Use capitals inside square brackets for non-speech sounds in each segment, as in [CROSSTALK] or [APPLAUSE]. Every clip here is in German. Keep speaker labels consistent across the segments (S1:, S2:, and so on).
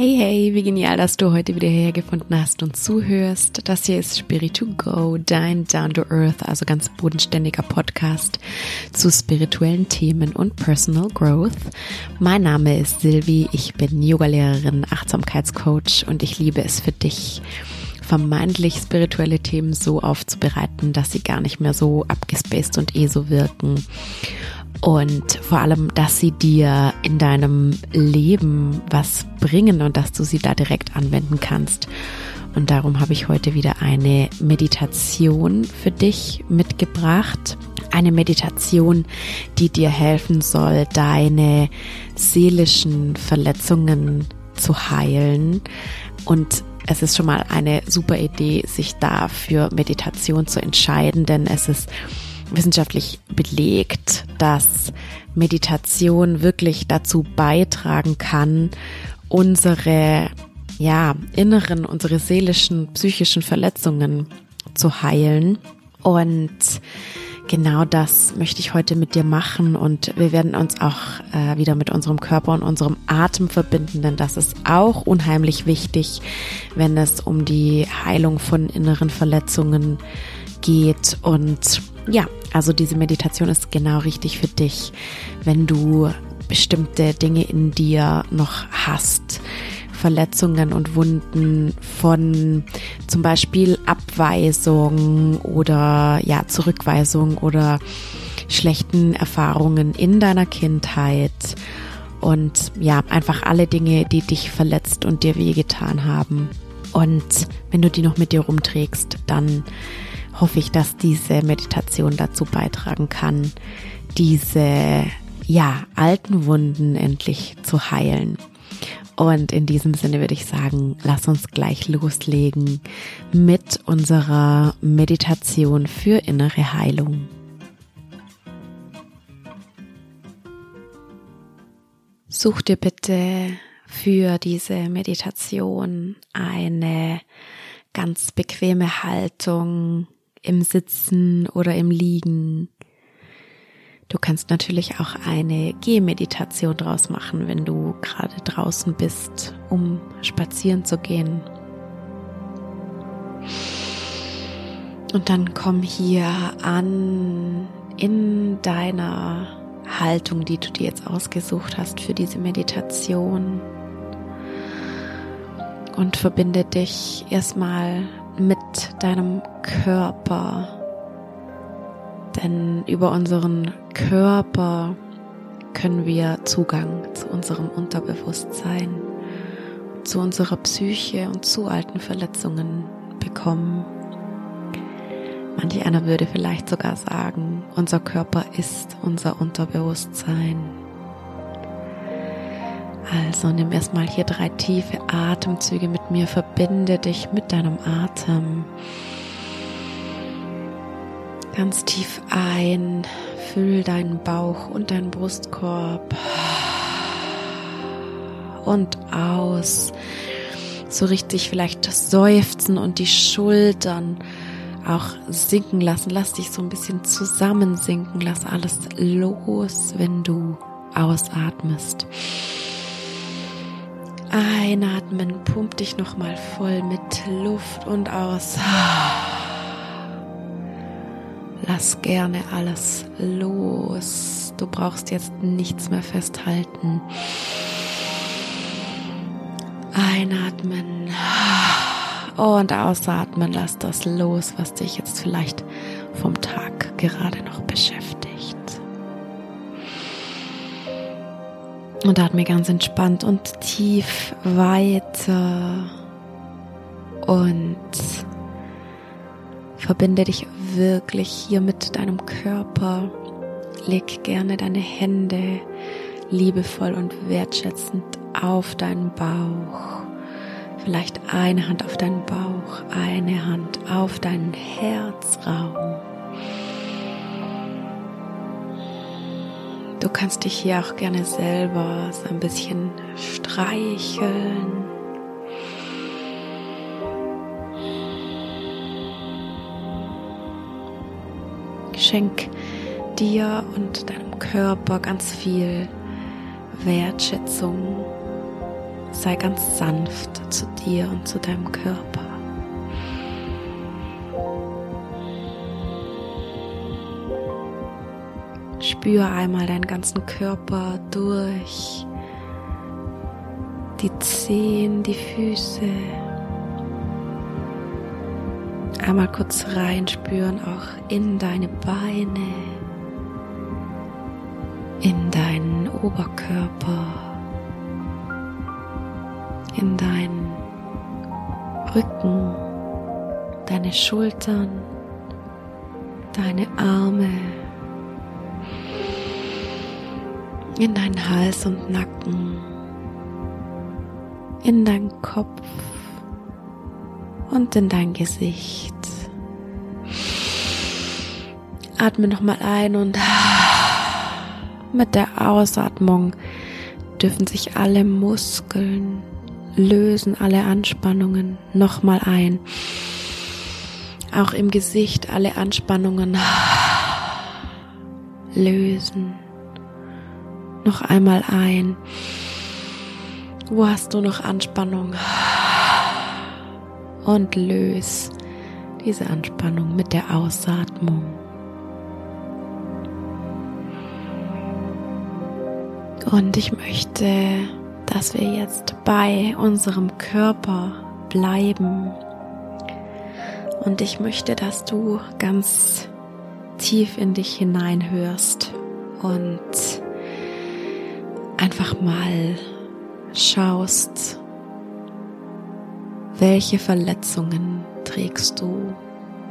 S1: Hey, hey, wie genial, dass du heute wieder hierher gefunden hast und zuhörst. Das hier ist Spirit to Go, dein Down to Earth, also ganz bodenständiger Podcast zu spirituellen Themen und Personal Growth. Mein Name ist Silvi, ich bin Yogalehrerin, Achtsamkeitscoach und ich liebe es für dich, vermeintlich spirituelle Themen so aufzubereiten, dass sie gar nicht mehr so abgespaced und eh so wirken und vor allem, dass sie dir in deinem Leben was bringen und dass du sie da direkt anwenden kannst. Und darum habe ich heute wieder eine Meditation für dich mitgebracht. Eine Meditation, die dir helfen soll, deine seelischen Verletzungen zu heilen. Und es ist schon mal eine super Idee, sich da für Meditation zu entscheiden, denn es ist wissenschaftlich belegt, dass Meditation wirklich dazu beitragen kann, unsere ja, inneren, unsere seelischen, psychischen Verletzungen zu heilen. Und genau das möchte ich heute mit dir machen. Und wir werden uns auch äh, wieder mit unserem Körper und unserem Atem verbinden, denn das ist auch unheimlich wichtig, wenn es um die Heilung von inneren Verletzungen geht. Und ja, also diese Meditation ist genau richtig für dich, wenn du bestimmte Dinge in dir noch hast. Verletzungen und Wunden von zum Beispiel Abweisung oder ja, Zurückweisung oder schlechten Erfahrungen in deiner Kindheit und ja, einfach alle Dinge, die dich verletzt und dir wehgetan haben. Und wenn du die noch mit dir rumträgst, dann hoffe ich, dass diese Meditation dazu beitragen kann, diese ja, alten Wunden endlich zu heilen. Und in diesem Sinne würde ich sagen, lass uns gleich loslegen mit unserer Meditation für innere Heilung. Such dir bitte für diese Meditation eine ganz bequeme Haltung, im Sitzen oder im Liegen. Du kannst natürlich auch eine Gehmeditation draus machen, wenn du gerade draußen bist, um spazieren zu gehen. Und dann komm hier an in deiner Haltung, die du dir jetzt ausgesucht hast für diese Meditation. Und verbinde dich erstmal mit deinem Körper. Denn über unseren Körper können wir Zugang zu unserem Unterbewusstsein, zu unserer Psyche und zu alten Verletzungen bekommen. Manch einer würde vielleicht sogar sagen, unser Körper ist unser Unterbewusstsein. Also nimm erstmal hier drei tiefe Atemzüge mit mir, verbinde dich mit deinem Atem. Ganz tief ein, füll deinen Bauch und deinen Brustkorb und aus. So richtig vielleicht das Seufzen und die Schultern auch sinken lassen. Lass dich so ein bisschen zusammensinken. Lass alles los, wenn du ausatmest. Einatmen, pump dich nochmal voll mit Luft und aus. Lass gerne alles los. Du brauchst jetzt nichts mehr festhalten. Einatmen und ausatmen. Lass das los, was dich jetzt vielleicht vom Tag gerade noch beschäftigt. Und atme ganz entspannt und tief weiter. Und verbinde dich wirklich hier mit deinem Körper. Leg gerne deine Hände liebevoll und wertschätzend auf deinen Bauch. Vielleicht eine Hand auf deinen Bauch, eine Hand auf deinen Herzraum. Du kannst dich hier auch gerne selber so ein bisschen streicheln. Schenk dir und deinem Körper ganz viel Wertschätzung. sei ganz sanft zu dir und zu deinem Körper. Spür einmal deinen ganzen Körper durch. Die Zehen, die Füße. Einmal kurz reinspüren, auch in deine Beine, in deinen Oberkörper, in deinen Rücken, deine Schultern, deine Arme, in deinen Hals und Nacken in deinen Kopf und in dein Gesicht. Atme nochmal ein und mit der Ausatmung dürfen sich alle Muskeln lösen, alle Anspannungen nochmal ein. Auch im Gesicht alle Anspannungen lösen. Noch einmal ein. Wo hast du noch Anspannung? Und löse diese Anspannung mit der Ausatmung. Und ich möchte, dass wir jetzt bei unserem Körper bleiben. Und ich möchte, dass du ganz tief in dich hineinhörst und einfach mal schaust, welche Verletzungen trägst du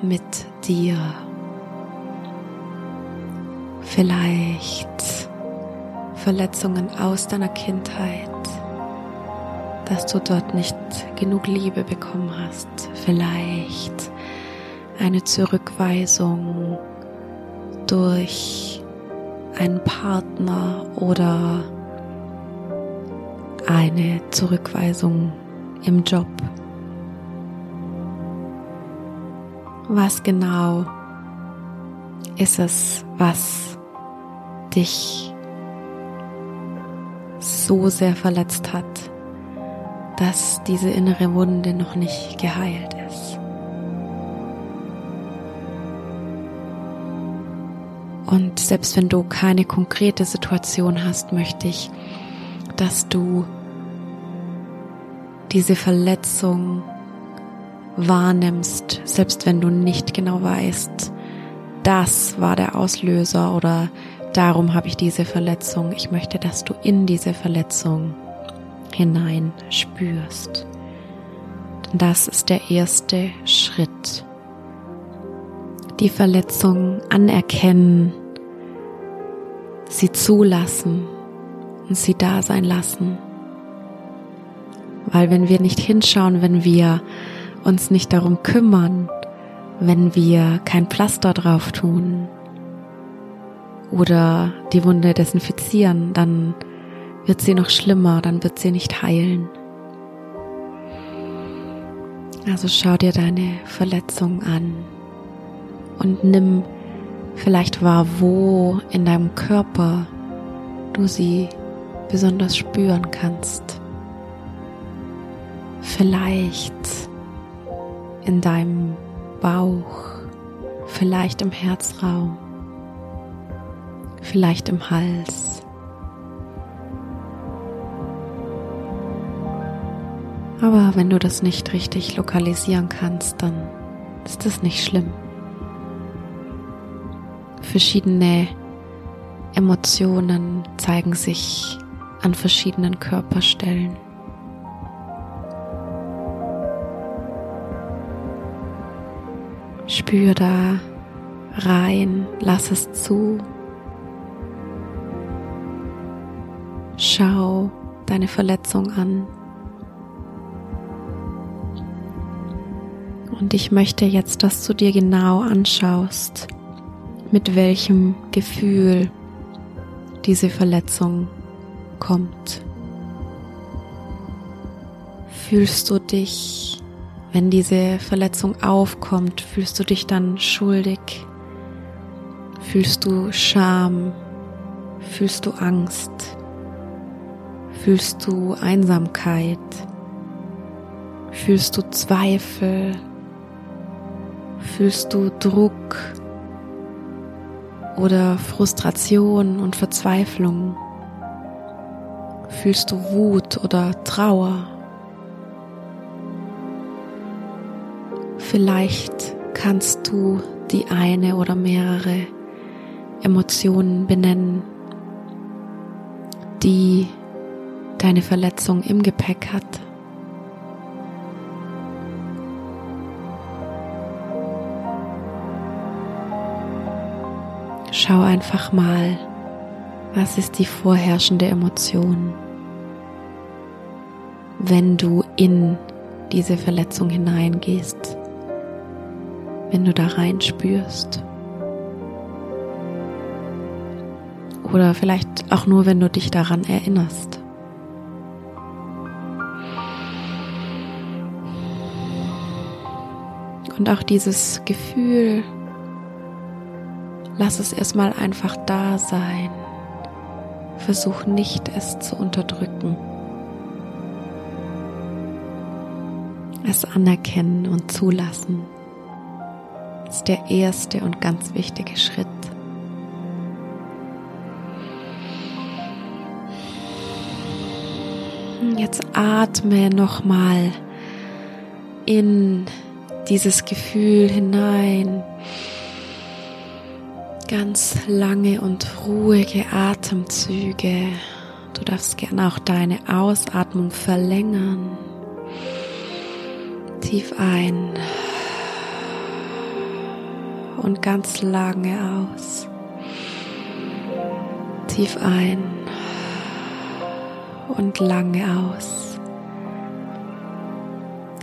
S1: mit dir. Vielleicht Verletzungen aus deiner Kindheit, dass du dort nicht genug Liebe bekommen hast. Vielleicht eine Zurückweisung durch einen Partner oder eine Zurückweisung im Job. Was genau ist es, was dich so sehr verletzt hat, dass diese innere Wunde noch nicht geheilt ist? Und selbst wenn du keine konkrete Situation hast, möchte ich, dass du diese Verletzung wahrnimmst, selbst wenn du nicht genau weißt, das war der Auslöser oder darum habe ich diese Verletzung. Ich möchte, dass du in diese Verletzung hinein spürst. Denn das ist der erste Schritt. Die Verletzung anerkennen, sie zulassen und sie da sein lassen weil wenn wir nicht hinschauen, wenn wir uns nicht darum kümmern, wenn wir kein Pflaster drauf tun oder die Wunde desinfizieren, dann wird sie noch schlimmer, dann wird sie nicht heilen. Also schau dir deine Verletzung an und nimm vielleicht wahr, wo in deinem Körper du sie besonders spüren kannst vielleicht in deinem Bauch, vielleicht im Herzraum, vielleicht im Hals. Aber wenn du das nicht richtig lokalisieren kannst, dann ist das nicht schlimm. Verschiedene Emotionen zeigen sich an verschiedenen Körperstellen. Spür da rein, lass es zu. Schau deine Verletzung an. Und ich möchte jetzt, dass du dir genau anschaust, mit welchem Gefühl diese Verletzung kommt. Fühlst du dich wenn diese Verletzung aufkommt, fühlst du dich dann schuldig? Fühlst du Scham? Fühlst du Angst? Fühlst du Einsamkeit? Fühlst du Zweifel? Fühlst du Druck oder Frustration und Verzweiflung? Fühlst du Wut oder Trauer? Vielleicht kannst du die eine oder mehrere Emotionen benennen, die deine Verletzung im Gepäck hat. Schau einfach mal, was ist die vorherrschende Emotion, wenn du in diese Verletzung hineingehst, wenn du da rein spürst. Oder vielleicht auch nur, wenn du dich daran erinnerst. Und auch dieses Gefühl, lass es erstmal einfach da sein. Versuch nicht, es zu unterdrücken. Es anerkennen und zulassen ist der erste und ganz wichtige Schritt. Jetzt atme nochmal in dieses Gefühl hinein. Ganz lange und ruhige Atemzüge. Du darfst gerne auch deine Ausatmung verlängern. Tief ein und ganz lange aus. Tief ein und lange aus.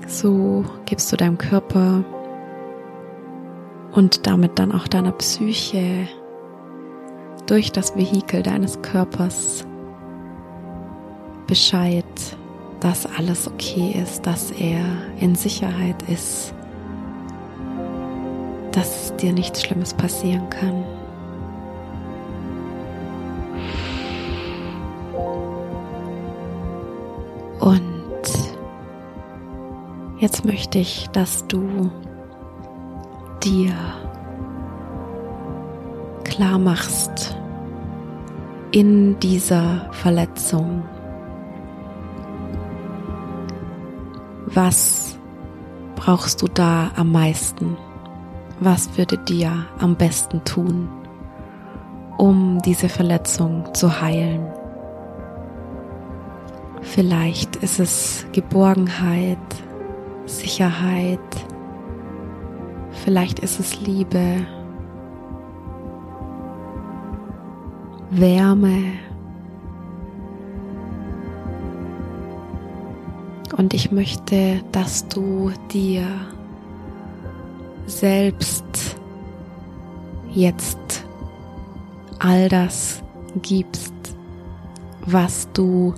S1: So gibst du deinem Körper und damit dann auch deiner Psyche durch das Vehikel deines Körpers Bescheid, dass alles okay ist, dass er in Sicherheit ist, dass dir nichts Schlimmes passieren kann. Und jetzt möchte ich, dass du dir klar machst in dieser Verletzung, was brauchst du da am meisten? Was würde dir am besten tun, um diese Verletzung zu heilen? Vielleicht ist es Geborgenheit, Sicherheit, vielleicht ist es Liebe, Wärme. Und ich möchte, dass du dir selbst jetzt all das gibst, was du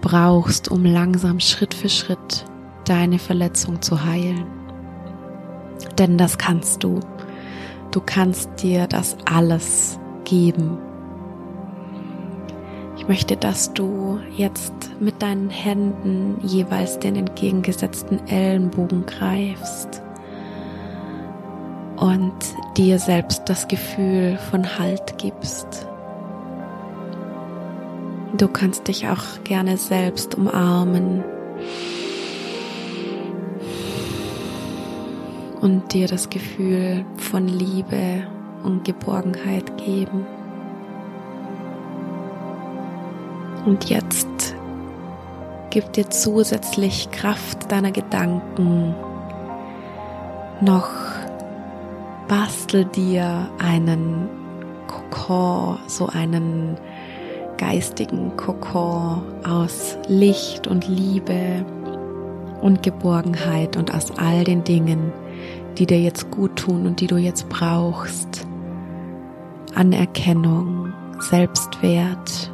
S1: brauchst, um langsam Schritt für Schritt deine Verletzung zu heilen. Denn das kannst du. Du kannst dir das alles geben. Ich möchte, dass du jetzt mit deinen Händen jeweils den entgegengesetzten Ellenbogen greifst und dir selbst das Gefühl von Halt gibst. Du kannst dich auch gerne selbst umarmen und dir das Gefühl von Liebe und Geborgenheit geben. Und jetzt gib dir zusätzlich Kraft deiner Gedanken noch bastel dir einen Kokon, so einen geistigen Kokon aus Licht und Liebe und Geborgenheit und aus all den Dingen, die dir jetzt gut tun und die du jetzt brauchst. Anerkennung, Selbstwert.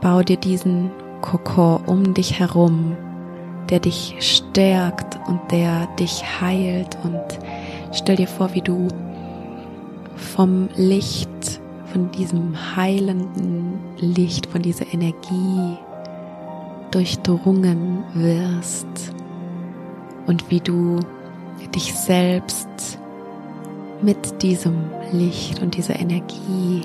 S1: Bau dir diesen Kokon um dich herum, der dich stärkt und der dich heilt. Und stell dir vor, wie du vom Licht von diesem heilenden Licht, von dieser Energie durchdrungen wirst. Und wie du dich selbst mit diesem Licht und dieser Energie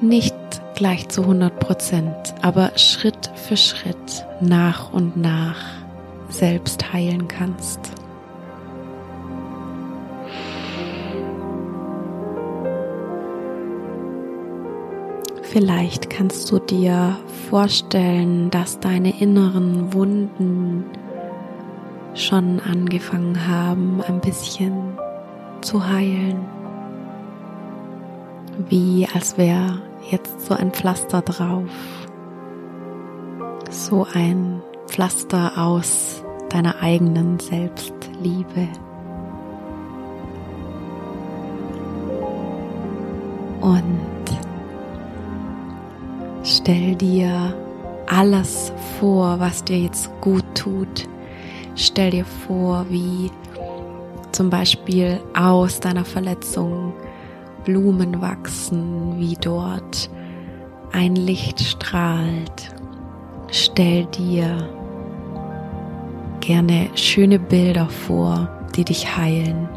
S1: nicht gleich zu 100 Prozent, aber Schritt für Schritt nach und nach selbst heilen kannst. Vielleicht kannst du dir vorstellen, dass deine inneren Wunden schon angefangen haben, ein bisschen zu heilen. Wie als wäre jetzt so ein Pflaster drauf. So ein Pflaster aus deiner eigenen Selbstliebe. Und stell dir alles vor, was dir jetzt gut tut. Stell dir vor, wie zum Beispiel aus deiner Verletzung Blumen wachsen, wie dort ein Licht strahlt. Stell dir gerne schöne Bilder vor, die dich heilen.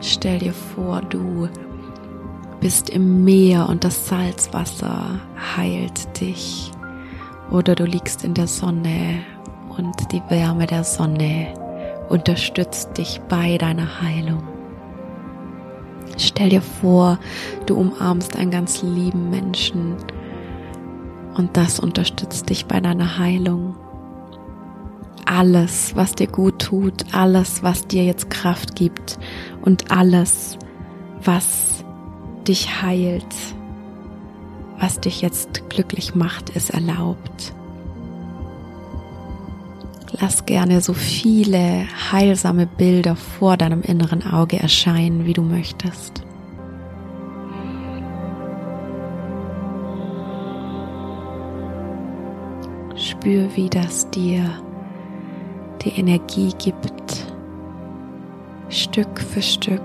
S1: Stell dir vor, du bist im Meer und das Salzwasser heilt dich. Oder du liegst in der Sonne und die Wärme der Sonne unterstützt dich bei deiner Heilung. Stell dir vor, du umarmst einen ganz lieben Menschen und das unterstützt dich bei deiner Heilung. Alles, was dir gut tut, alles, was dir jetzt Kraft gibt und alles, was dich heilt, was dich jetzt glücklich macht, ist erlaubt. Lass gerne so viele heilsame Bilder vor deinem inneren Auge erscheinen, wie du möchtest. Spür, wie das dir die Energie gibt, Stück für Stück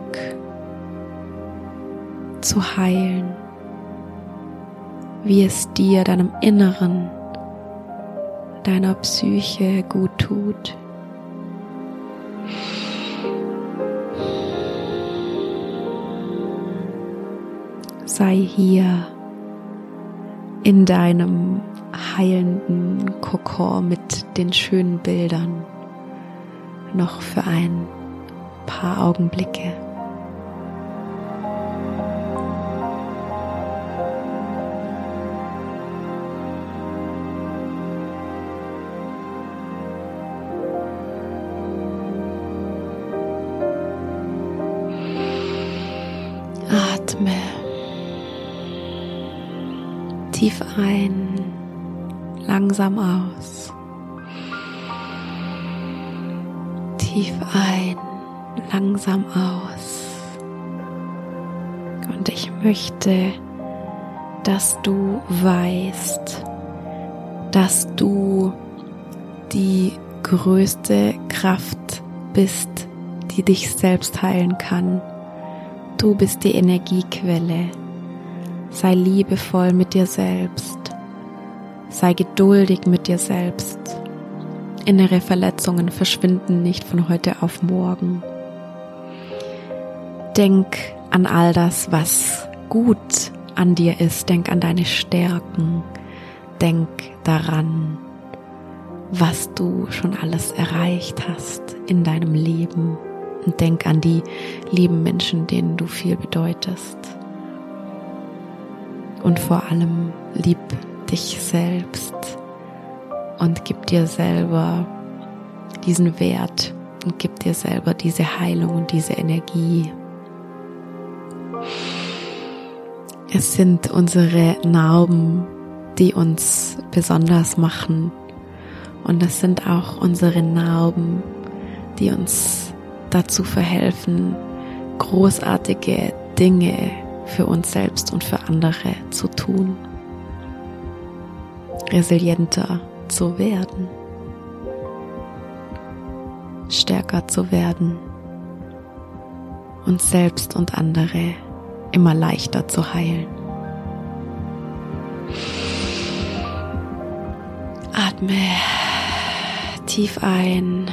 S1: zu heilen, wie es dir, deinem Inneren, deiner Psyche gut tut. Sei hier in deinem heilenden Kokon mit den schönen Bildern noch für ein paar Augenblicke. Tief ein, langsam aus. Tief ein, langsam aus. Und ich möchte, dass du weißt, dass du die größte Kraft bist, die dich selbst heilen kann Du bist die Energiequelle. Sei liebevoll mit dir selbst. Sei geduldig mit dir selbst. Innere Verletzungen verschwinden nicht von heute auf morgen. Denk an all das, was gut an dir ist. Denk an deine Stärken. Denk daran, was du schon alles erreicht hast in deinem Leben und denk an die lieben Menschen, denen du viel bedeutest. Und vor allem lieb dich selbst und gib dir selber diesen Wert und gib dir selber diese Heilung und diese Energie. Es sind unsere Narben, die uns besonders machen. Und es sind auch unsere Narben, die uns dazu verhelfen, großartige Dinge für uns selbst und für andere zu tun, resilienter zu werden, stärker zu werden, uns selbst und andere immer leichter zu heilen. Atme tief ein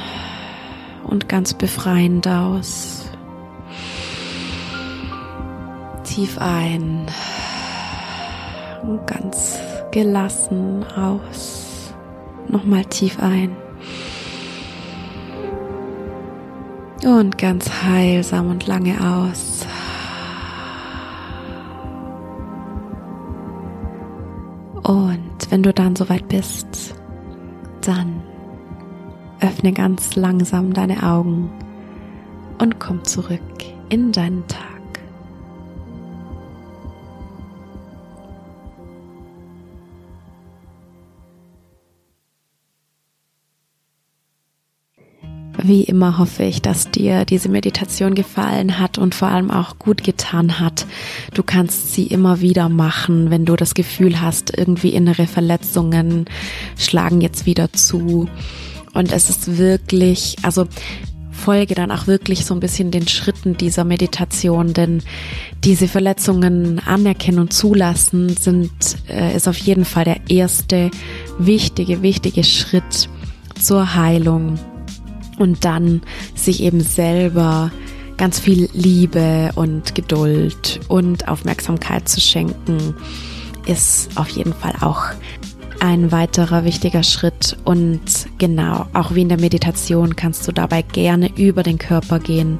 S1: und ganz befreiend aus. Tief ein und ganz gelassen aus. Nochmal tief ein. Und ganz heilsam und lange aus. Und wenn du dann soweit bist, dann öffne ganz langsam deine Augen und komm zurück in deinen Tag. Wie immer hoffe ich, dass dir diese Meditation gefallen hat und vor allem auch gut getan hat. Du kannst sie immer wieder machen, wenn du das Gefühl hast, irgendwie innere Verletzungen schlagen jetzt wieder zu. Und es ist wirklich, also folge dann auch wirklich so ein bisschen den Schritten dieser Meditation, denn diese Verletzungen anerkennen und zulassen sind, äh, ist auf jeden Fall der erste wichtige, wichtige Schritt zur Heilung und dann sich eben selber ganz viel Liebe und Geduld und Aufmerksamkeit zu schenken, ist auf jeden Fall auch ein weiterer wichtiger Schritt. Und genau, auch wie in der Meditation kannst du dabei gerne über den Körper gehen.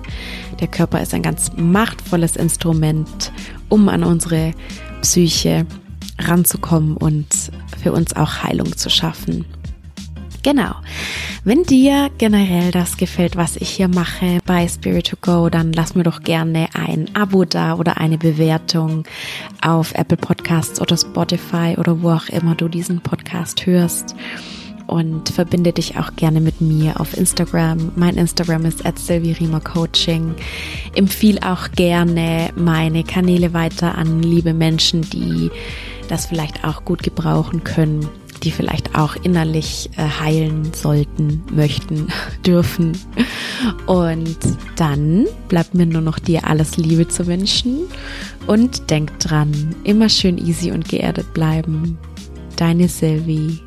S1: Der Körper ist ein ganz machtvolles Instrument, um an unsere Psyche ranzukommen und für uns auch Heilung zu schaffen. Genau. Wenn dir generell das gefällt, was ich hier mache bei Spirit to Go, dann lass mir doch gerne ein Abo da oder eine Bewertung auf Apple Podcasts oder Spotify oder wo auch immer du diesen Podcast hörst und verbinde dich auch gerne mit mir auf Instagram. Mein Instagram ist at Coaching. Empfiehl auch gerne meine Kanäle weiter an liebe Menschen, die das vielleicht auch gut gebrauchen können die vielleicht auch innerlich äh, heilen sollten, möchten, [LAUGHS] dürfen. Und dann bleibt mir nur noch dir alles Liebe zu wünschen und denk dran, immer schön easy und geerdet bleiben. Deine Sylvie.